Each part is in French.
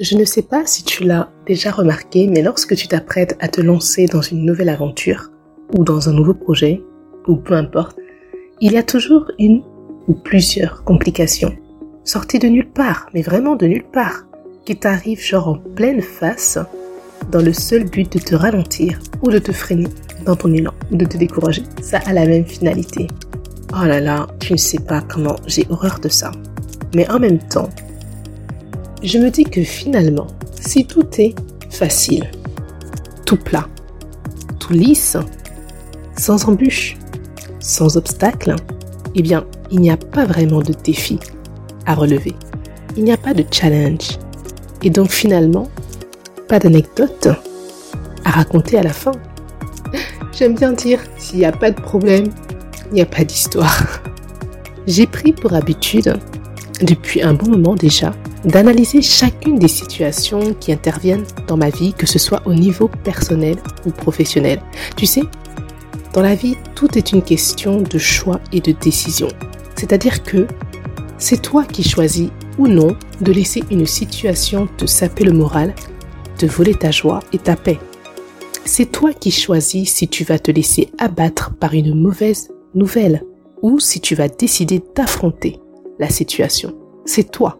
Je ne sais pas si tu l'as déjà remarqué, mais lorsque tu t'apprêtes à te lancer dans une nouvelle aventure, ou dans un nouveau projet, ou peu importe, il y a toujours une ou plusieurs complications, sorties de nulle part, mais vraiment de nulle part, qui t'arrivent genre en pleine face, dans le seul but de te ralentir ou de te freiner dans ton élan, ou de te décourager. Ça a la même finalité. Oh là là, tu ne sais pas comment j'ai horreur de ça. Mais en même temps, je me dis que finalement, si tout est facile, tout plat, tout lisse, sans embûches, sans obstacles, eh bien, il n'y a pas vraiment de défi à relever. Il n'y a pas de challenge. Et donc finalement, pas d'anecdote à raconter à la fin. J'aime bien dire, s'il n'y a pas de problème, il n'y a pas d'histoire. J'ai pris pour habitude, depuis un bon moment déjà, d'analyser chacune des situations qui interviennent dans ma vie, que ce soit au niveau personnel ou professionnel. Tu sais, dans la vie, tout est une question de choix et de décision. C'est-à-dire que c'est toi qui choisis ou non de laisser une situation te saper le moral, te voler ta joie et ta paix. C'est toi qui choisis si tu vas te laisser abattre par une mauvaise nouvelle ou si tu vas décider d'affronter la situation. C'est toi.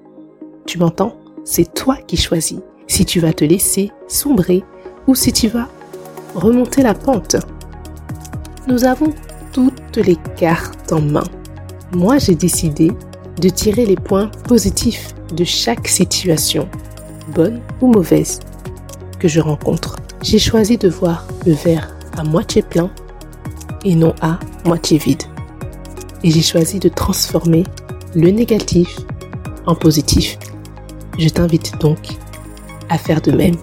Tu m'entends? C'est toi qui choisis si tu vas te laisser sombrer ou si tu vas remonter la pente. Nous avons toutes les cartes en main. Moi, j'ai décidé de tirer les points positifs de chaque situation, bonne ou mauvaise, que je rencontre. J'ai choisi de voir le verre à moitié plein et non à moitié vide. Et j'ai choisi de transformer le négatif en positif. Je t'invite donc à faire de même.